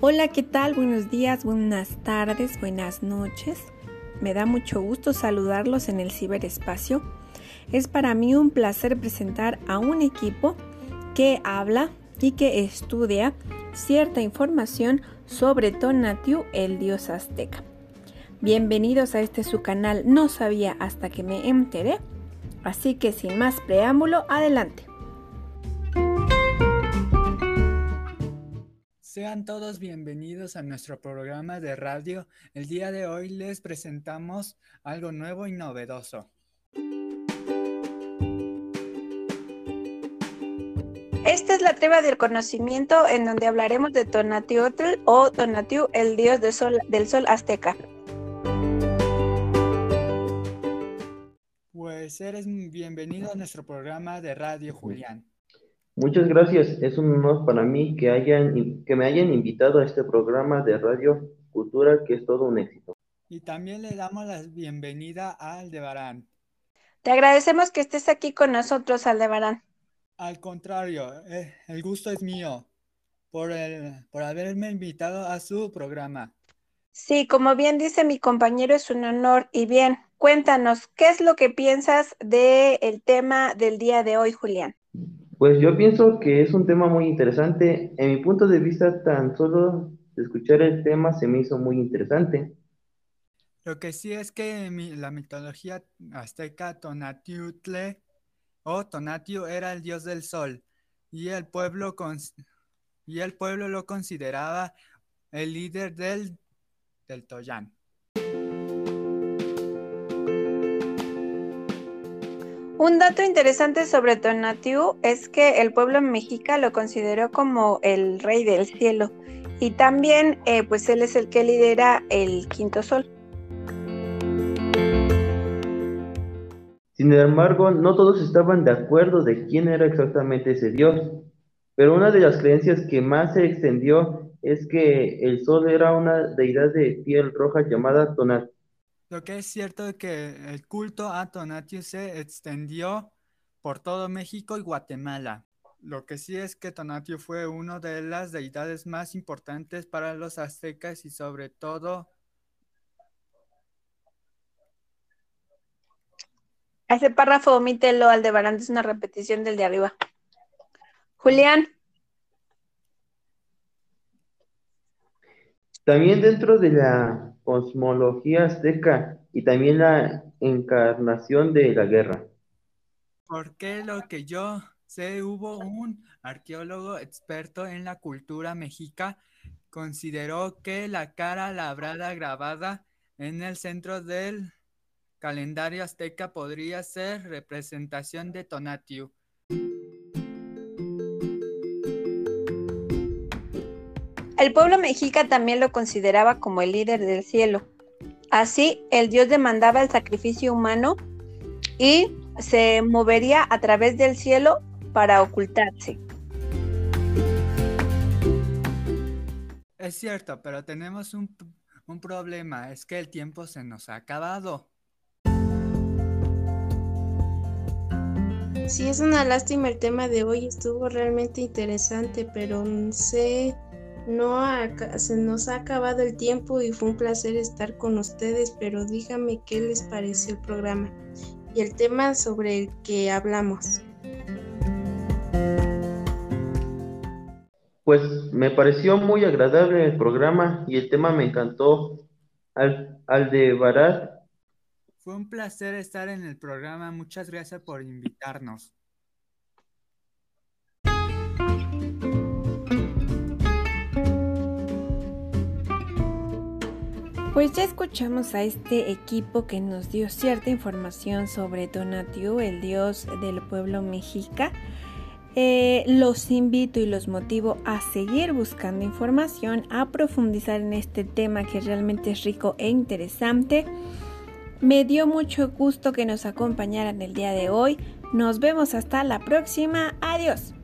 Hola, ¿qué tal? Buenos días, buenas tardes, buenas noches. Me da mucho gusto saludarlos en el ciberespacio. Es para mí un placer presentar a un equipo que habla y que estudia cierta información sobre Tonatiuh, el dios azteca. Bienvenidos a este su canal No sabía hasta que me enteré. Así que sin más preámbulo, adelante. Sean todos bienvenidos a nuestro programa de radio. El día de hoy les presentamos algo nuevo y novedoso. Esta es la treva del conocimiento en donde hablaremos de Tonatiuhtli o Tonatiuh, el dios del sol, del sol azteca. Pues eres bienvenido a nuestro programa de radio, Julián. Muchas gracias. Es un honor para mí que, hayan, que me hayan invitado a este programa de Radio Cultura, que es todo un éxito. Y también le damos la bienvenida a Aldebarán. Te agradecemos que estés aquí con nosotros, Aldebarán. Al contrario, eh, el gusto es mío por, por haberme invitado a su programa. Sí, como bien dice mi compañero, es un honor. Y bien, cuéntanos, ¿qué es lo que piensas del tema del día de hoy, Julián? Pues yo pienso que es un tema muy interesante. En mi punto de vista, tan solo escuchar el tema se me hizo muy interesante. Lo que sí es que la mitología azteca Tonatiuhtli o Tonatiuh era el dios del sol y el pueblo, y el pueblo lo consideraba el líder del, del Toyán. Un dato interesante sobre Tonatiuh es que el pueblo mexica lo consideró como el rey del cielo y también eh, pues él es el que lidera el quinto sol. Sin embargo, no todos estaban de acuerdo de quién era exactamente ese dios, pero una de las creencias que más se extendió es que el sol era una deidad de piel roja llamada Tonatiuh lo que es cierto es que el culto a Tonatiuh se extendió por todo México y Guatemala. Lo que sí es que Tonatiuh fue una de las deidades más importantes para los aztecas y sobre todo Ese párrafo omítelo, Aldebarán, es una repetición del de arriba. Julián. También dentro de la cosmología azteca y también la encarnación de la guerra. Porque lo que yo sé, hubo un arqueólogo experto en la cultura mexica, consideró que la cara labrada grabada en el centro del calendario azteca podría ser representación de Tonatiuh. El pueblo mexica también lo consideraba como el líder del cielo. Así, el dios demandaba el sacrificio humano y se movería a través del cielo para ocultarse. Es cierto, pero tenemos un, un problema, es que el tiempo se nos ha acabado. Sí, es una lástima el tema de hoy, estuvo realmente interesante, pero sé no se nos ha acabado el tiempo y fue un placer estar con ustedes, pero dígame qué les pareció el programa y el tema sobre el que hablamos. Pues me pareció muy agradable el programa y el tema me encantó. Al, al de Barat. Fue un placer estar en el programa. Muchas gracias por invitarnos. Pues ya escuchamos a este equipo que nos dio cierta información sobre Tonatiuh, el dios del pueblo mexica. Eh, los invito y los motivo a seguir buscando información, a profundizar en este tema que realmente es rico e interesante. Me dio mucho gusto que nos acompañaran el día de hoy. Nos vemos hasta la próxima. Adiós.